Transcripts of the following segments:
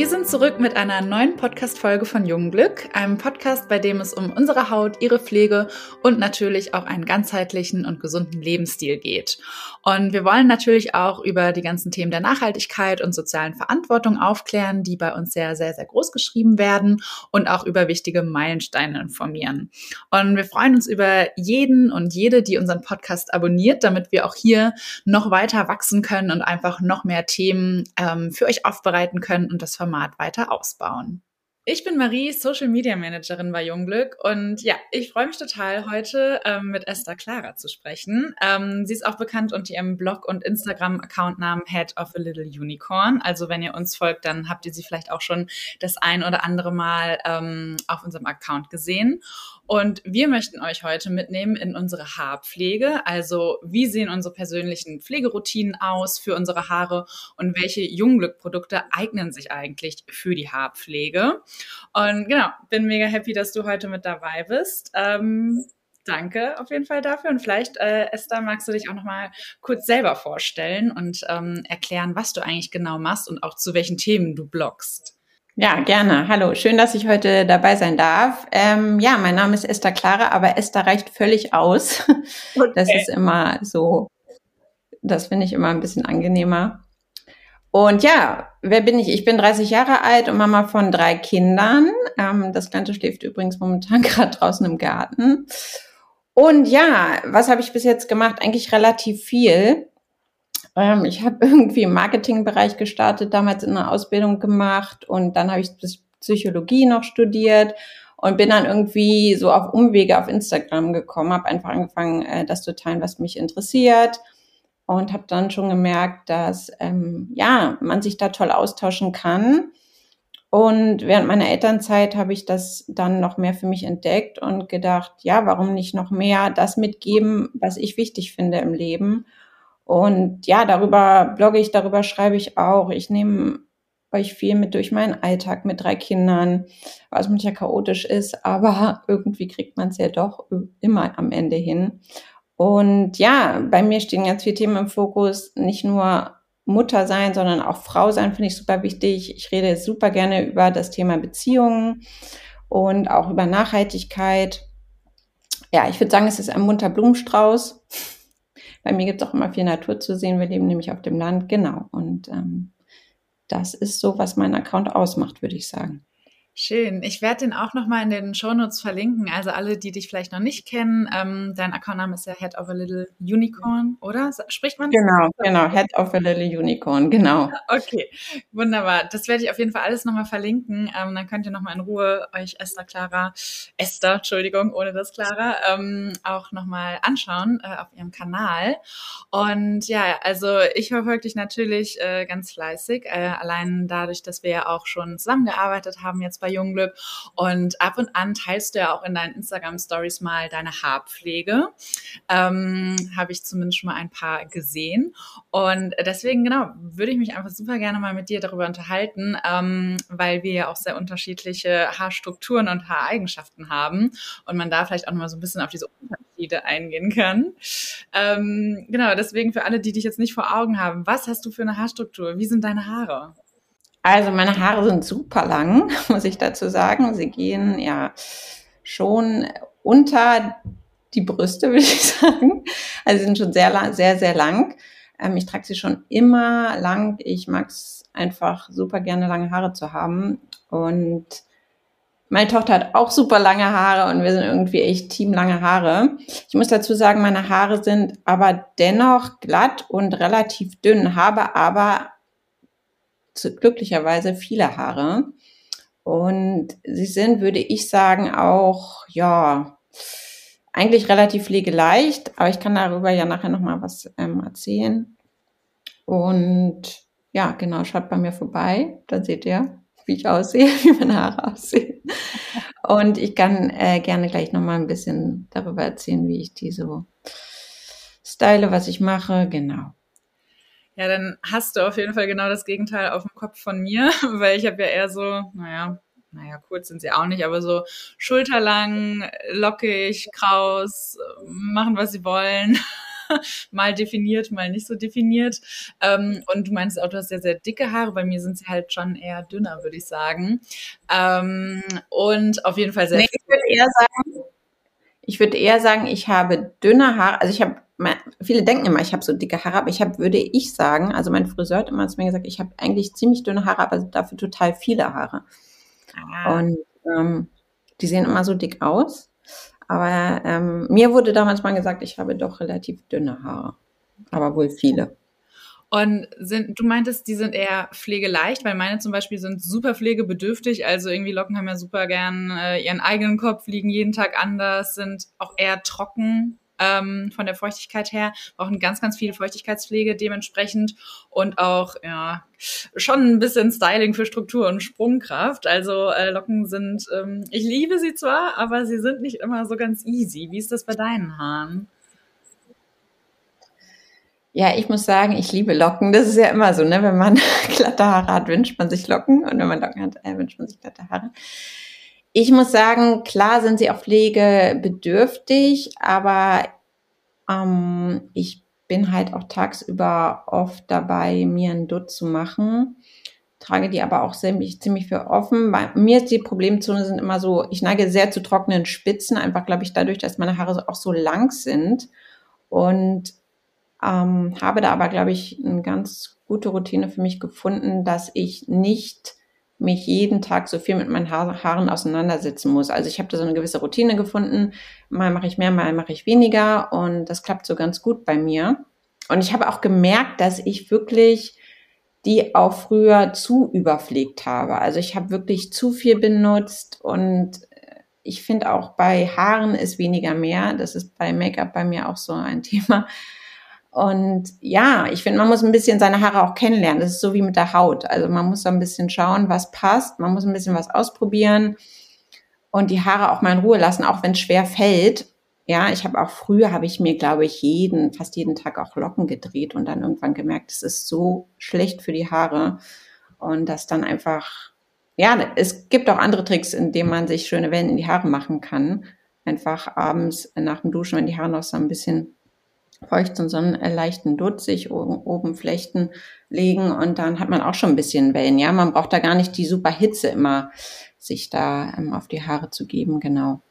Wir sind zurück mit einer neuen Podcast-Folge von Jungglück, einem Podcast, bei dem es um unsere Haut, ihre Pflege und natürlich auch einen ganzheitlichen und gesunden Lebensstil geht. Und wir wollen natürlich auch über die ganzen Themen der Nachhaltigkeit und sozialen Verantwortung aufklären, die bei uns sehr, sehr, sehr groß geschrieben werden und auch über wichtige Meilensteine informieren. Und wir freuen uns über jeden und jede, die unseren Podcast abonniert, damit wir auch hier noch weiter wachsen können und einfach noch mehr Themen ähm, für euch aufbereiten können und das Format weiter ausbauen. Ich bin Marie, Social Media Managerin bei Jungglück und ja, ich freue mich total, heute ähm, mit Esther Clara zu sprechen. Ähm, sie ist auch bekannt unter ihrem Blog und Instagram-Accountnamen Head of a Little Unicorn. Also wenn ihr uns folgt, dann habt ihr sie vielleicht auch schon das ein oder andere Mal ähm, auf unserem Account gesehen. Und wir möchten euch heute mitnehmen in unsere Haarpflege. Also wie sehen unsere persönlichen Pflegeroutinen aus für unsere Haare und welche Jungglück-Produkte eignen sich eigentlich für die Haarpflege? Und genau, bin mega happy, dass du heute mit dabei bist. Ähm, danke auf jeden Fall dafür. Und vielleicht, äh, Esther, magst du dich auch noch mal kurz selber vorstellen und ähm, erklären, was du eigentlich genau machst und auch zu welchen Themen du bloggst. Ja, gerne. Hallo, schön, dass ich heute dabei sein darf. Ähm, ja, mein Name ist Esther Clara, aber Esther reicht völlig aus. Okay. Das ist immer so, das finde ich immer ein bisschen angenehmer. Und ja, wer bin ich? Ich bin 30 Jahre alt und Mama von drei Kindern. Ähm, das Kleine schläft übrigens momentan gerade draußen im Garten. Und ja, was habe ich bis jetzt gemacht? Eigentlich relativ viel. Ähm, ich habe irgendwie im Marketingbereich gestartet, damals in einer Ausbildung gemacht und dann habe ich Psychologie noch studiert und bin dann irgendwie so auf Umwege auf Instagram gekommen, habe einfach angefangen, äh, das zu teilen, was mich interessiert und habe dann schon gemerkt, dass ähm, ja man sich da toll austauschen kann. Und während meiner Elternzeit habe ich das dann noch mehr für mich entdeckt und gedacht, ja, warum nicht noch mehr das mitgeben, was ich wichtig finde im Leben und ja, darüber blogge ich, darüber schreibe ich auch. Ich nehme euch viel mit durch meinen Alltag mit drei Kindern, was manchmal chaotisch ist, aber irgendwie kriegt man es ja doch immer am Ende hin. Und ja, bei mir stehen ganz viele Themen im Fokus, nicht nur Mutter sein, sondern auch Frau sein finde ich super wichtig. Ich rede super gerne über das Thema Beziehungen und auch über Nachhaltigkeit. Ja, ich würde sagen, es ist ein munter Blumenstrauß. Bei mir gibt es auch immer viel Natur zu sehen. Wir leben nämlich auf dem Land, genau. Und ähm, das ist so, was mein Account ausmacht, würde ich sagen. Schön. Ich werde den auch nochmal in den Shownotes verlinken. Also alle, die dich vielleicht noch nicht kennen, ähm, dein Accountname ist ja Head of a Little Unicorn, oder? Spricht man? Genau, genau. Head of a Little Unicorn, genau. Okay, wunderbar. Das werde ich auf jeden Fall alles nochmal verlinken. Ähm, dann könnt ihr nochmal in Ruhe euch Esther Clara, Esther, Entschuldigung, ohne das Clara, ähm, auch nochmal anschauen äh, auf ihrem Kanal. Und ja, also ich verfolge dich natürlich äh, ganz fleißig. Äh, allein dadurch, dass wir ja auch schon zusammengearbeitet haben jetzt bei Jungglück. Und ab und an teilst du ja auch in deinen Instagram-Stories mal deine Haarpflege. Ähm, Habe ich zumindest schon mal ein paar gesehen. Und deswegen, genau, würde ich mich einfach super gerne mal mit dir darüber unterhalten, ähm, weil wir ja auch sehr unterschiedliche Haarstrukturen und Haareigenschaften haben. Und man da vielleicht auch noch mal so ein bisschen auf diese Unterschiede eingehen kann. Ähm, genau, deswegen für alle, die dich jetzt nicht vor Augen haben, was hast du für eine Haarstruktur? Wie sind deine Haare? Also meine Haare sind super lang, muss ich dazu sagen. Sie gehen ja schon unter die Brüste, würde ich sagen. Also sie sind schon sehr, sehr, sehr lang. Ähm, ich trage sie schon immer lang. Ich mag es einfach super gerne, lange Haare zu haben. Und meine Tochter hat auch super lange Haare und wir sind irgendwie echt Team lange Haare. Ich muss dazu sagen, meine Haare sind aber dennoch glatt und relativ dünn, habe aber glücklicherweise viele Haare. Und sie sind, würde ich sagen, auch, ja, eigentlich relativ pflegeleicht, aber ich kann darüber ja nachher nochmal was ähm, erzählen. Und ja, genau, schaut bei mir vorbei, dann seht ihr, wie ich aussehe, wie meine Haare aussehen. Und ich kann äh, gerne gleich nochmal ein bisschen darüber erzählen, wie ich die so style, was ich mache, genau. Ja, dann hast du auf jeden Fall genau das Gegenteil auf dem Kopf von mir, weil ich habe ja eher so, naja, naja, kurz sind sie auch nicht, aber so schulterlang, lockig, kraus, machen, was sie wollen. mal definiert, mal nicht so definiert. Ähm, und du meinst auch, du hast sehr, sehr dicke Haare. Bei mir sind sie halt schon eher dünner, würde ich sagen. Ähm, und auf jeden Fall sehr. Nee, ich würde eher sagen, ich würde eher sagen, ich habe dünne Haare. Also ich habe, viele denken immer, ich habe so dicke Haare, aber ich habe, würde ich sagen, also mein Friseur hat immer zu mir gesagt, ich habe eigentlich ziemlich dünne Haare, aber dafür total viele Haare. Ah. Und ähm, die sehen immer so dick aus. Aber ähm, mir wurde damals mal gesagt, ich habe doch relativ dünne Haare. Aber wohl viele. Und sind, du meintest, die sind eher pflegeleicht, weil meine zum Beispiel sind super pflegebedürftig. Also irgendwie Locken haben ja super gern äh, ihren eigenen Kopf, liegen jeden Tag anders, sind auch eher trocken ähm, von der Feuchtigkeit her, brauchen ganz, ganz viel Feuchtigkeitspflege dementsprechend und auch ja schon ein bisschen Styling für Struktur und Sprungkraft. Also äh, Locken sind, ähm, ich liebe sie zwar, aber sie sind nicht immer so ganz easy. Wie ist das bei deinen Haaren? Ja, ich muss sagen, ich liebe Locken. Das ist ja immer so, ne? Wenn man glatte Haare hat, wünscht man sich Locken und wenn man Locken hat, äh, wünscht man sich glatte Haare. Ich muss sagen, klar sind sie auch pflegebedürftig, aber ähm, ich bin halt auch tagsüber oft dabei, mir ein Dutt zu machen, trage die aber auch ziemlich, ziemlich für offen. Bei mir ist die Problemzone sind immer so, ich neige sehr zu trockenen Spitzen, einfach glaube ich dadurch, dass meine Haare auch so lang sind und ähm, habe da aber glaube ich eine ganz gute Routine für mich gefunden, dass ich nicht mich jeden Tag so viel mit meinen Haaren auseinandersetzen muss. Also ich habe da so eine gewisse Routine gefunden. Mal mache ich mehr, mal mache ich weniger und das klappt so ganz gut bei mir. Und ich habe auch gemerkt, dass ich wirklich die auch früher zu überpflegt habe. Also ich habe wirklich zu viel benutzt und ich finde auch bei Haaren ist weniger mehr. Das ist bei Make-up bei mir auch so ein Thema. Und ja, ich finde, man muss ein bisschen seine Haare auch kennenlernen. Das ist so wie mit der Haut. Also man muss so ein bisschen schauen, was passt. Man muss ein bisschen was ausprobieren und die Haare auch mal in Ruhe lassen, auch wenn es schwer fällt. Ja, ich habe auch früher, habe ich mir, glaube ich, jeden, fast jeden Tag auch Locken gedreht und dann irgendwann gemerkt, es ist so schlecht für die Haare. Und das dann einfach, ja, es gibt auch andere Tricks, in denen man sich schöne Wellen in die Haare machen kann. Einfach abends nach dem Duschen, wenn die Haare noch so ein bisschen feucht und so einen leichten Dutt sich oben, oben Flechten legen und dann hat man auch schon ein bisschen Wellen. Ja, man braucht da gar nicht die super Hitze immer sich da ähm, auf die Haare zu geben, genau.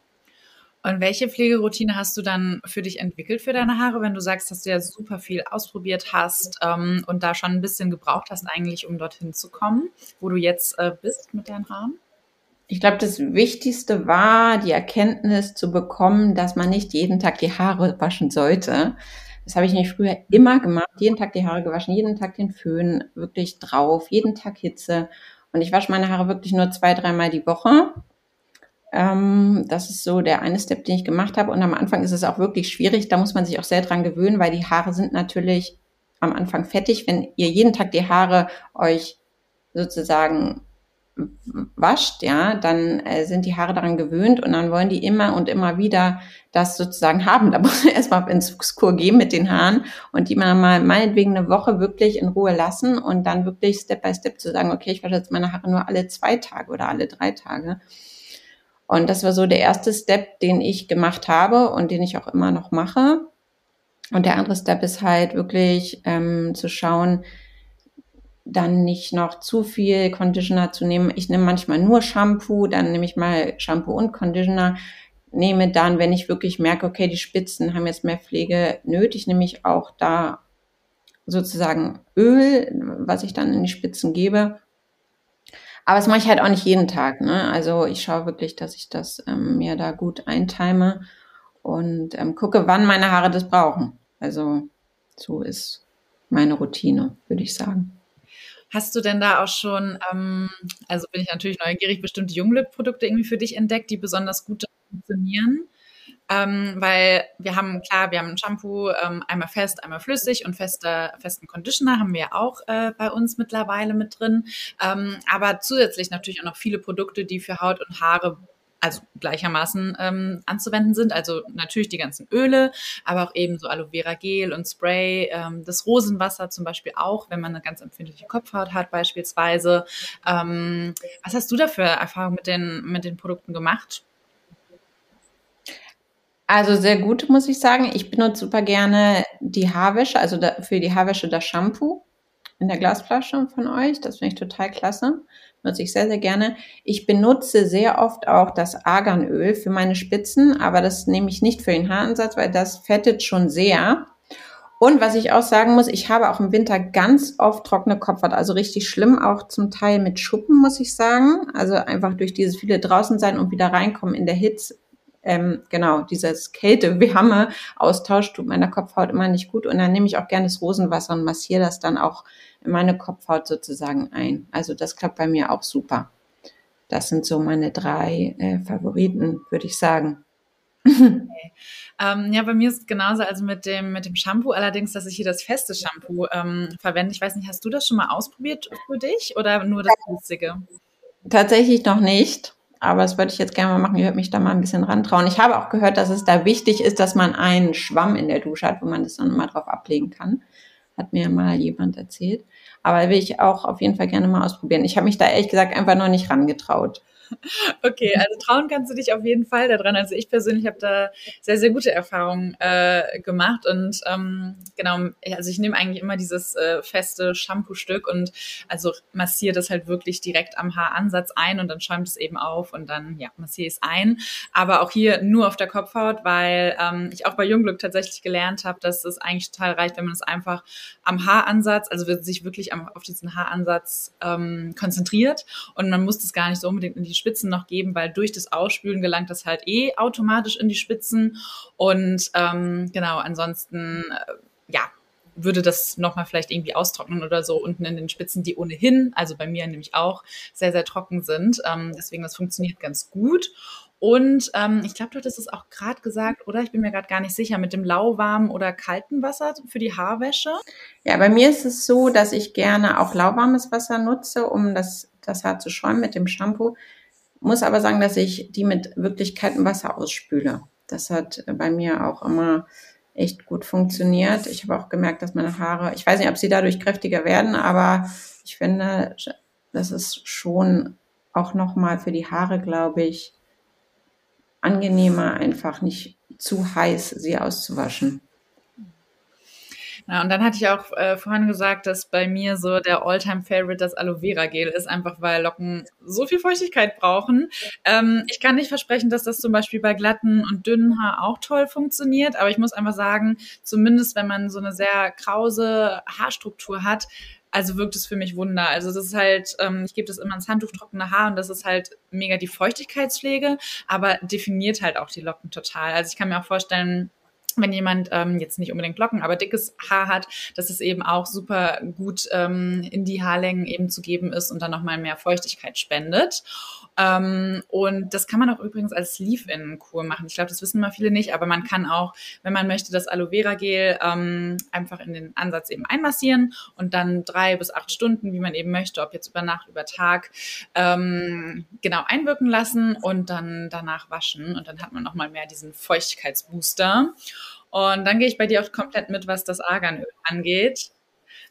Und welche Pflegeroutine hast du dann für dich entwickelt für deine Haare, wenn du sagst, dass du ja super viel ausprobiert hast ähm, und da schon ein bisschen gebraucht hast eigentlich, um dorthin zu kommen, wo du jetzt äh, bist mit deinen Haaren? Ich glaube, das Wichtigste war, die Erkenntnis zu bekommen, dass man nicht jeden Tag die Haare waschen sollte. Das habe ich nämlich früher immer gemacht. Jeden Tag die Haare gewaschen, jeden Tag den Föhn wirklich drauf, jeden Tag Hitze. Und ich wasche meine Haare wirklich nur zwei, dreimal die Woche. Ähm, das ist so der eine Step, den ich gemacht habe. Und am Anfang ist es auch wirklich schwierig. Da muss man sich auch sehr dran gewöhnen, weil die Haare sind natürlich am Anfang fettig. Wenn ihr jeden Tag die Haare euch sozusagen wascht, ja, dann äh, sind die Haare daran gewöhnt und dann wollen die immer und immer wieder das sozusagen haben. Da muss man erstmal ins Kur gehen mit den Haaren und die man mal meinetwegen eine Woche wirklich in Ruhe lassen und dann wirklich Step by Step zu sagen, okay, ich wasche jetzt meine Haare nur alle zwei Tage oder alle drei Tage. Und das war so der erste Step, den ich gemacht habe und den ich auch immer noch mache. Und der andere Step ist halt wirklich ähm, zu schauen, dann nicht noch zu viel Conditioner zu nehmen. Ich nehme manchmal nur Shampoo, dann nehme ich mal Shampoo und Conditioner. Nehme dann, wenn ich wirklich merke, okay, die Spitzen haben jetzt mehr Pflege nötig, nehme ich auch da sozusagen Öl, was ich dann in die Spitzen gebe. Aber das mache ich halt auch nicht jeden Tag. Ne? Also ich schaue wirklich, dass ich das ähm, mir da gut einteime und ähm, gucke, wann meine Haare das brauchen. Also so ist meine Routine, würde ich sagen. Hast du denn da auch schon, ähm, also bin ich natürlich neugierig, bestimmte Junglip-Produkte irgendwie für dich entdeckt, die besonders gut funktionieren? Ähm, weil wir haben, klar, wir haben ein Shampoo, ähm, einmal fest, einmal flüssig und fester, festen Conditioner haben wir auch äh, bei uns mittlerweile mit drin. Ähm, aber zusätzlich natürlich auch noch viele Produkte, die für Haut und Haare also gleichermaßen ähm, anzuwenden sind. Also natürlich die ganzen Öle, aber auch eben so Aloe Vera Gel und Spray, ähm, das Rosenwasser zum Beispiel auch, wenn man eine ganz empfindliche Kopfhaut hat beispielsweise. Ähm, was hast du da für Erfahrungen mit den, mit den Produkten gemacht? Also sehr gut, muss ich sagen. Ich benutze super gerne die Haarwäsche, also da, für die Haarwäsche das Shampoo in der Glasflasche von euch. Das finde ich total klasse. Benutze ich sehr, sehr gerne. Ich benutze sehr oft auch das Arganöl für meine Spitzen, aber das nehme ich nicht für den Haaransatz, weil das fettet schon sehr. Und was ich auch sagen muss, ich habe auch im Winter ganz oft trockene Kopfhaut, also richtig schlimm, auch zum Teil mit Schuppen, muss ich sagen. Also einfach durch dieses viele draußen sein und wieder reinkommen in der Hitze. Ähm, genau, dieses Kälte-Wärme-Austausch tut meiner Kopfhaut immer nicht gut. Und dann nehme ich auch gerne das Rosenwasser und massiere das dann auch in meine Kopfhaut sozusagen ein. Also das klappt bei mir auch super. Das sind so meine drei äh, Favoriten, würde ich sagen. Okay. Ähm, ja, bei mir ist es genauso, also mit dem, mit dem Shampoo, allerdings, dass ich hier das feste Shampoo ähm, verwende. Ich weiß nicht, hast du das schon mal ausprobiert für dich oder nur das günstige? Tatsächlich noch nicht, aber das würde ich jetzt gerne mal machen. Ich würde mich da mal ein bisschen rantrauen. Ich habe auch gehört, dass es da wichtig ist, dass man einen Schwamm in der Dusche hat, wo man das dann mal drauf ablegen kann. Hat mir mal jemand erzählt. Aber will ich auch auf jeden Fall gerne mal ausprobieren. Ich habe mich da ehrlich gesagt einfach noch nicht rangetraut. Okay, also trauen kannst du dich auf jeden Fall daran. Also ich persönlich habe da sehr, sehr gute Erfahrungen äh, gemacht und ähm, genau, also ich nehme eigentlich immer dieses äh, feste Shampoo-Stück und also massiere das halt wirklich direkt am Haaransatz ein und dann schäumt es eben auf und dann ja massiere es ein. Aber auch hier nur auf der Kopfhaut, weil ähm, ich auch bei Jungglück tatsächlich gelernt habe, dass es eigentlich total reicht, wenn man es einfach am Haaransatz, also sich wirklich am, auf diesen Haaransatz ähm, konzentriert und man muss das gar nicht so unbedingt in die Spitzen noch geben, weil durch das Ausspülen gelangt das halt eh automatisch in die Spitzen. Und ähm, genau, ansonsten, äh, ja, würde das nochmal vielleicht irgendwie austrocknen oder so unten in den Spitzen, die ohnehin, also bei mir nämlich auch, sehr, sehr trocken sind. Ähm, deswegen, das funktioniert ganz gut. Und ähm, ich glaube, du hattest es auch gerade gesagt, oder? Ich bin mir gerade gar nicht sicher, mit dem lauwarmen oder kalten Wasser für die Haarwäsche. Ja, bei mir ist es so, dass ich gerne auch lauwarmes Wasser nutze, um das, das Haar zu schäumen mit dem Shampoo. Muss aber sagen, dass ich die mit wirklich kaltem Wasser ausspüle. Das hat bei mir auch immer echt gut funktioniert. Ich habe auch gemerkt, dass meine Haare, ich weiß nicht, ob sie dadurch kräftiger werden, aber ich finde, das ist schon auch nochmal für die Haare, glaube ich, angenehmer, einfach nicht zu heiß sie auszuwaschen. Ja, und dann hatte ich auch äh, vorhin gesagt, dass bei mir so der Alltime favorite das Aloe Vera Gel ist, einfach weil Locken so viel Feuchtigkeit brauchen. Ähm, ich kann nicht versprechen, dass das zum Beispiel bei glatten und dünnen Haar auch toll funktioniert, aber ich muss einfach sagen, zumindest wenn man so eine sehr krause Haarstruktur hat, also wirkt es für mich Wunder. Also das ist halt, ähm, ich gebe das immer ins Handtuch trockene Haar und das ist halt mega die Feuchtigkeitspflege, aber definiert halt auch die Locken total. Also ich kann mir auch vorstellen, wenn jemand ähm, jetzt nicht unbedingt Locken, aber dickes Haar hat, dass es eben auch super gut ähm, in die Haarlängen eben zu geben ist und dann nochmal mehr Feuchtigkeit spendet. Ähm, und das kann man auch übrigens als Leave-In-Kur machen. Ich glaube, das wissen mal viele nicht, aber man kann auch, wenn man möchte, das Aloe Vera Gel ähm, einfach in den Ansatz eben einmassieren und dann drei bis acht Stunden, wie man eben möchte, ob jetzt über Nacht, über Tag, ähm, genau einwirken lassen und dann danach waschen und dann hat man nochmal mehr diesen Feuchtigkeitsbooster. Und dann gehe ich bei dir auch komplett mit, was das Arganöl angeht.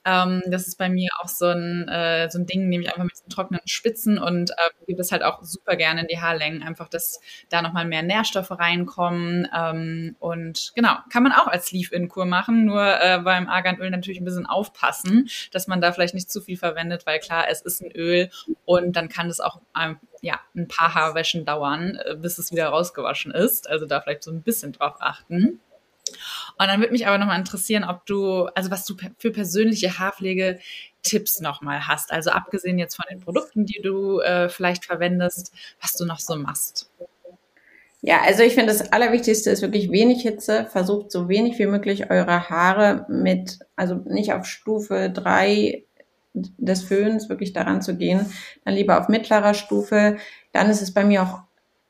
Ähm, das ist bei mir auch so ein, äh, so ein Ding, nehme ich einfach mit diesen trockenen Spitzen und äh, gebe es halt auch super gerne in die Haarlängen, einfach, dass da nochmal mehr Nährstoffe reinkommen. Ähm, und genau, kann man auch als Leave-In-Kur machen, nur äh, beim Arganöl natürlich ein bisschen aufpassen, dass man da vielleicht nicht zu viel verwendet, weil klar, es ist ein Öl und dann kann es auch ähm, ja, ein paar Haarwäschen dauern, äh, bis es wieder rausgewaschen ist. Also da vielleicht so ein bisschen drauf achten. Und dann würde mich aber nochmal interessieren, ob du, also was du für persönliche Haarpflege-Tipps nochmal hast. Also abgesehen jetzt von den Produkten, die du äh, vielleicht verwendest, was du noch so machst. Ja, also ich finde, das Allerwichtigste ist wirklich wenig Hitze. Versucht so wenig wie möglich eure Haare mit, also nicht auf Stufe drei des Föhns wirklich daran zu gehen, dann lieber auf mittlerer Stufe. Dann ist es bei mir auch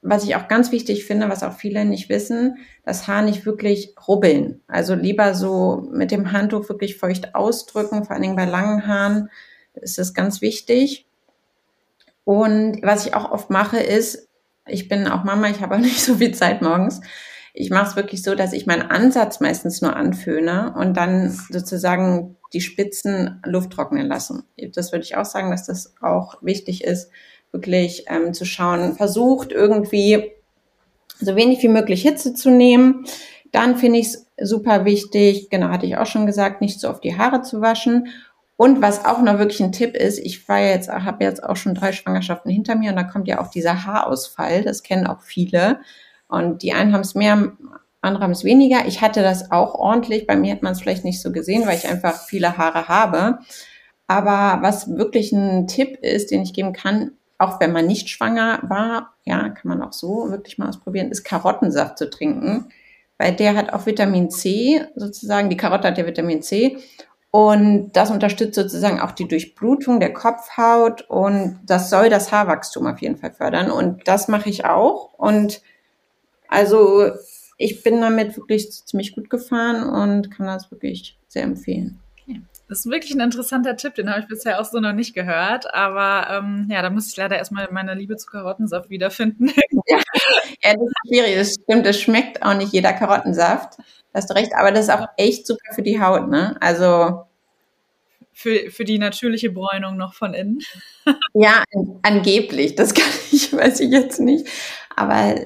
was ich auch ganz wichtig finde, was auch viele nicht wissen, das Haar nicht wirklich rubbeln. Also lieber so mit dem Handtuch wirklich feucht ausdrücken, vor allen Dingen bei langen Haaren ist das ganz wichtig. Und was ich auch oft mache, ist, ich bin auch Mama, ich habe auch nicht so viel Zeit morgens. Ich mache es wirklich so, dass ich meinen Ansatz meistens nur anföhne und dann sozusagen die Spitzen Luft trocknen lassen. Das würde ich auch sagen, dass das auch wichtig ist, wirklich ähm, zu schauen, versucht irgendwie so wenig wie möglich Hitze zu nehmen. Dann finde ich es super wichtig, genau hatte ich auch schon gesagt, nicht so auf die Haare zu waschen. Und was auch noch wirklich ein Tipp ist, ich war jetzt, habe jetzt auch schon drei Schwangerschaften hinter mir und da kommt ja auch dieser Haarausfall. Das kennen auch viele. Und die einen haben es mehr, andere haben es weniger. Ich hatte das auch ordentlich. Bei mir hat man es vielleicht nicht so gesehen, weil ich einfach viele Haare habe. Aber was wirklich ein Tipp ist, den ich geben kann, auch wenn man nicht schwanger war, ja, kann man auch so wirklich mal ausprobieren, ist Karottensaft zu trinken, weil der hat auch Vitamin C sozusagen. Die Karotte hat ja Vitamin C und das unterstützt sozusagen auch die Durchblutung der Kopfhaut und das soll das Haarwachstum auf jeden Fall fördern. Und das mache ich auch. Und also ich bin damit wirklich ziemlich gut gefahren und kann das wirklich sehr empfehlen. Das ist wirklich ein interessanter Tipp, den habe ich bisher auch so noch nicht gehört. Aber ähm, ja, da muss ich leider erstmal meine Liebe zu Karottensaft wiederfinden. ja, ja, das ist schwierig. Das stimmt, das schmeckt auch nicht jeder Karottensaft. Da hast du recht, aber das ist auch echt super für die Haut, ne? Also. Für, für die natürliche Bräunung noch von innen. ja, angeblich. Das kann ich, weiß ich jetzt nicht. Aber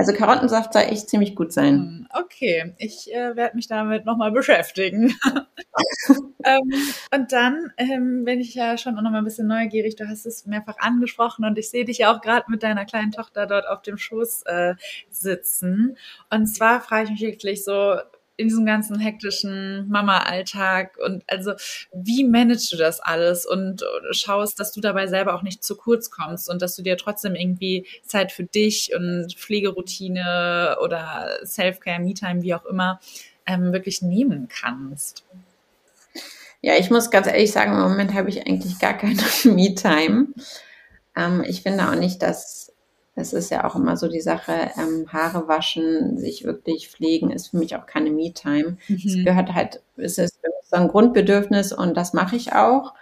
also Karottensaft soll echt ziemlich gut sein. Hm, okay, ich äh, werde mich damit nochmal beschäftigen. ähm, und dann ähm, bin ich ja schon noch mal ein bisschen neugierig. Du hast es mehrfach angesprochen und ich sehe dich ja auch gerade mit deiner kleinen Tochter dort auf dem Schoß äh, sitzen. Und zwar frage ich mich wirklich so, in diesem ganzen hektischen Mama-Alltag und also wie managst du das alles und schaust, dass du dabei selber auch nicht zu kurz kommst und dass du dir trotzdem irgendwie Zeit für dich und Pflegeroutine oder Self-Care, Me-Time, wie auch immer, ähm, wirklich nehmen kannst? Ja, ich muss ganz ehrlich sagen, im Moment habe ich eigentlich gar keine Me-Time. Ähm, ich finde auch nicht, dass es ist ja auch immer so die Sache, ähm, Haare waschen, sich wirklich pflegen, ist für mich auch keine Me-Time. Mhm. Es gehört halt, es ist so ein Grundbedürfnis und das mache ich auch.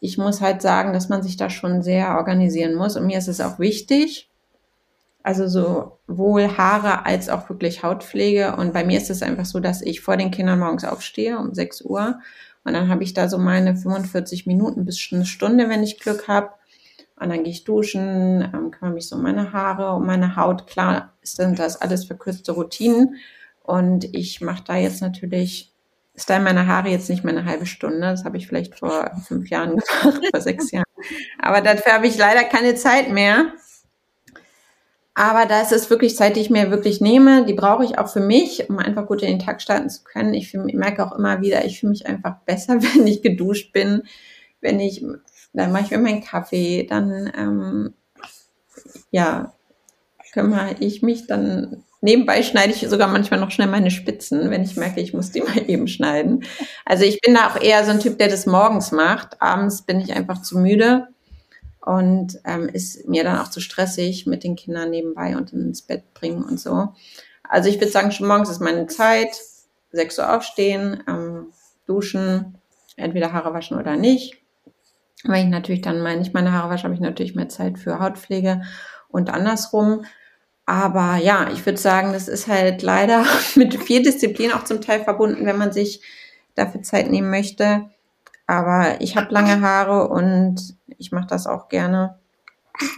Ich muss halt sagen, dass man sich da schon sehr organisieren muss und mir ist es auch wichtig, also sowohl Haare als auch wirklich Hautpflege. Und bei mir ist es einfach so, dass ich vor den Kindern morgens aufstehe um 6 Uhr und dann habe ich da so meine 45 Minuten bis eine Stunde, wenn ich Glück habe und dann gehe ich duschen, ähm, kümmere mich so um meine Haare, um meine Haut. Klar sind das alles verkürzte Routinen. Und ich mache da jetzt natürlich, style meine Haare jetzt nicht mehr eine halbe Stunde. Das habe ich vielleicht vor fünf Jahren gemacht, vor sechs Jahren. Aber dafür habe ich leider keine Zeit mehr. Aber da ist es wirklich Zeit, die ich mir wirklich nehme. Die brauche ich auch für mich, um einfach gut in den Tag starten zu können. Ich, ich merke auch immer wieder, ich fühle mich einfach besser, wenn ich geduscht bin, wenn ich dann mache ich mir meinen Kaffee, dann ähm, ja, kümmere ich mich dann Nebenbei schneide ich sogar manchmal noch schnell meine Spitzen, wenn ich merke, ich muss die mal eben schneiden. Also ich bin da auch eher so ein Typ, der das morgens macht. Abends bin ich einfach zu müde und ähm, ist mir dann auch zu stressig mit den Kindern nebenbei und ins Bett bringen und so. Also ich würde sagen, schon morgens ist meine Zeit. 6 Uhr aufstehen, ähm, duschen, entweder Haare waschen oder nicht. Weil ich natürlich dann mal nicht meine Haare wasche, habe ich natürlich mehr Zeit für Hautpflege und andersrum. Aber ja, ich würde sagen, das ist halt leider mit viel Disziplin auch zum Teil verbunden, wenn man sich dafür Zeit nehmen möchte. Aber ich habe lange Haare und ich mache das auch gerne.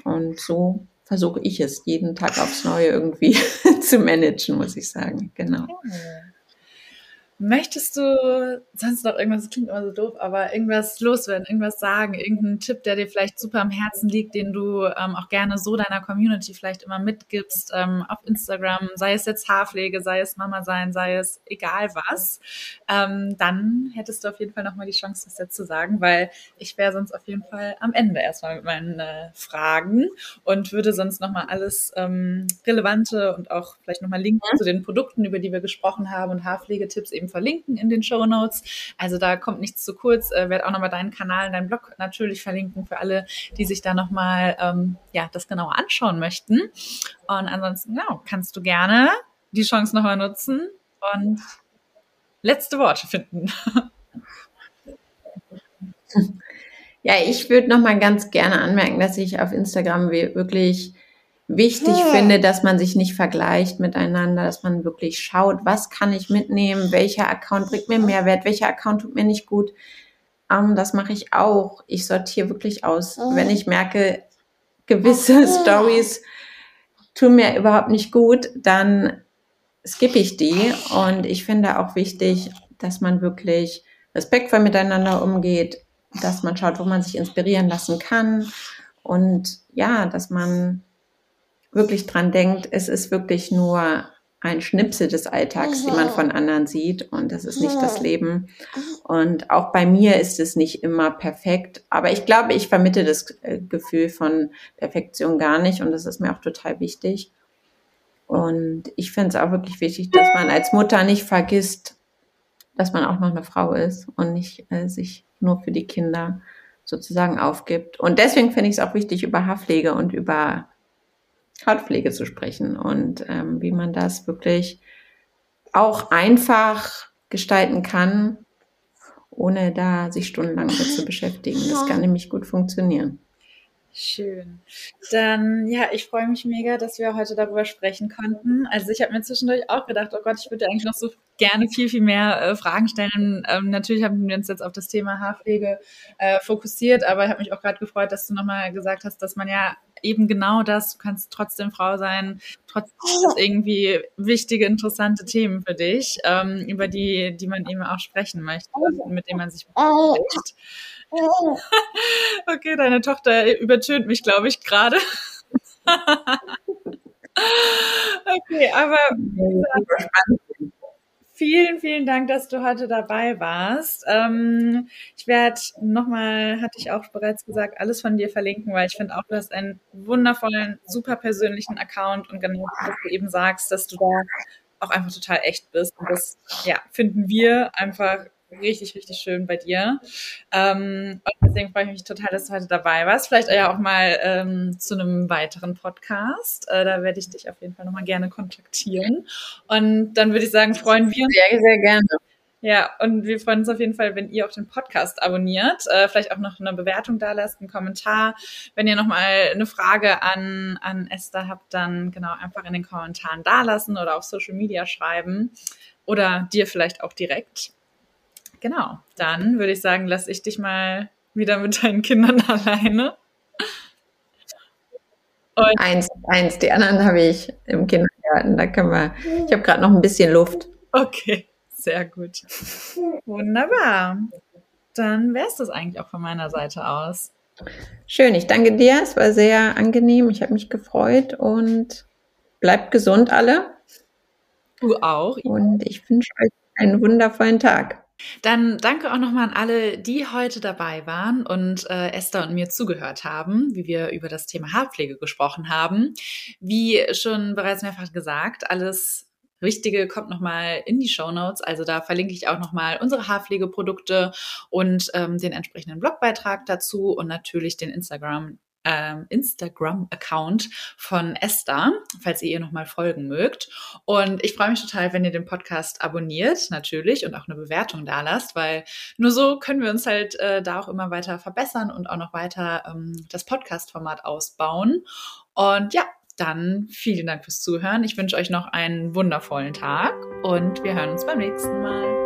Und so versuche ich es jeden Tag aufs Neue irgendwie zu managen, muss ich sagen. Genau. Möchtest du sonst noch irgendwas, das klingt immer so doof, aber irgendwas loswerden, irgendwas sagen, irgendeinen Tipp, der dir vielleicht super am Herzen liegt, den du ähm, auch gerne so deiner Community vielleicht immer mitgibst ähm, auf Instagram, sei es jetzt Haarpflege, sei es Mama sein, sei es egal was, ähm, dann hättest du auf jeden Fall nochmal die Chance, das jetzt zu sagen, weil ich wäre sonst auf jeden Fall am Ende erstmal mit meinen äh, Fragen und würde sonst nochmal alles ähm, Relevante und auch vielleicht nochmal Links ja. zu den Produkten, über die wir gesprochen haben und Haarpflegetipps eben verlinken in den Show Notes. Also da kommt nichts zu kurz. Äh, werde auch nochmal deinen Kanal, deinen Blog natürlich verlinken für alle, die sich da nochmal ähm, ja, das genauer anschauen möchten. Und ansonsten, ja, kannst du gerne die Chance nochmal nutzen und letzte Worte finden. Ja, ich würde noch mal ganz gerne anmerken, dass ich auf Instagram wirklich wichtig ja. finde, dass man sich nicht vergleicht miteinander, dass man wirklich schaut, was kann ich mitnehmen, welcher Account bringt mir Mehrwert, welcher Account tut mir nicht gut. Ähm, das mache ich auch. Ich sortiere wirklich aus, wenn ich merke, gewisse Stories tun mir überhaupt nicht gut, dann skippe ich die. Und ich finde auch wichtig, dass man wirklich respektvoll miteinander umgeht, dass man schaut, wo man sich inspirieren lassen kann und ja, dass man wirklich dran denkt, es ist wirklich nur ein Schnipsel des Alltags, die man von anderen sieht und das ist nicht das Leben. Und auch bei mir ist es nicht immer perfekt, aber ich glaube, ich vermitte das äh, Gefühl von Perfektion gar nicht und das ist mir auch total wichtig. Und ich finde es auch wirklich wichtig, dass man als Mutter nicht vergisst, dass man auch noch eine Frau ist und nicht äh, sich nur für die Kinder sozusagen aufgibt. Und deswegen finde ich es auch wichtig, über Haarpflege und über Hautpflege zu sprechen und ähm, wie man das wirklich auch einfach gestalten kann, ohne da sich stundenlang mit zu beschäftigen. Das kann nämlich gut funktionieren. Schön. Dann, ja, ich freue mich mega, dass wir heute darüber sprechen konnten. Also ich habe mir zwischendurch auch gedacht, oh Gott, ich würde eigentlich noch so gerne viel, viel mehr äh, Fragen stellen. Ähm, natürlich haben wir uns jetzt auf das Thema Haarpflege äh, fokussiert, aber ich habe mich auch gerade gefreut, dass du nochmal gesagt hast, dass man ja eben genau das, du kannst trotzdem Frau sein, trotzdem irgendwie wichtige, interessante Themen für dich, ähm, über die, die man eben auch sprechen möchte, mit denen man sich beschäftigt. okay, deine Tochter übertönt mich, glaube ich, gerade. okay, aber vielen, vielen Dank, dass du heute dabei warst. Ähm, ich werde nochmal, hatte ich auch bereits gesagt, alles von dir verlinken, weil ich finde auch, du hast einen wundervollen, super persönlichen Account und genau, was du eben sagst, dass du da auch einfach total echt bist. Und das, ja, finden wir einfach richtig, richtig schön bei dir. Ähm, und deswegen freue ich mich total, dass du heute dabei warst. Vielleicht ja auch mal ähm, zu einem weiteren Podcast. Äh, da werde ich dich auf jeden Fall nochmal gerne kontaktieren. Und dann würde ich sagen, freuen wir uns. Sehr, sehr gerne. Ja, und wir freuen uns auf jeden Fall, wenn ihr auch den Podcast abonniert, äh, vielleicht auch noch eine Bewertung da lasst, einen Kommentar. Wenn ihr nochmal eine Frage an, an Esther habt, dann genau einfach in den Kommentaren da lassen oder auf Social Media schreiben oder dir vielleicht auch direkt. Genau, dann würde ich sagen, lass ich dich mal wieder mit deinen Kindern alleine. Und eins, eins, die anderen habe ich im Kindergarten. Da können wir. Ich habe gerade noch ein bisschen Luft. Okay, sehr gut. Wunderbar. Dann wäre es das eigentlich auch von meiner Seite aus. Schön, ich danke dir. Es war sehr angenehm. Ich habe mich gefreut und bleibt gesund alle. Du auch. Und ich wünsche euch einen wundervollen Tag. Dann danke auch nochmal an alle, die heute dabei waren und äh, Esther und mir zugehört haben, wie wir über das Thema Haarpflege gesprochen haben. Wie schon bereits mehrfach gesagt, alles Wichtige kommt nochmal in die Show Notes. Also da verlinke ich auch nochmal unsere Haarpflegeprodukte und ähm, den entsprechenden Blogbeitrag dazu und natürlich den Instagram ähm, Instagram-Account von Esther, falls ihr ihr nochmal folgen mögt. Und ich freue mich total, wenn ihr den Podcast abonniert, natürlich, und auch eine Bewertung da lasst, weil nur so können wir uns halt äh, da auch immer weiter verbessern und auch noch weiter ähm, das Podcast-Format ausbauen. Und ja, dann vielen Dank fürs Zuhören. Ich wünsche euch noch einen wundervollen Tag und wir hören uns beim nächsten Mal.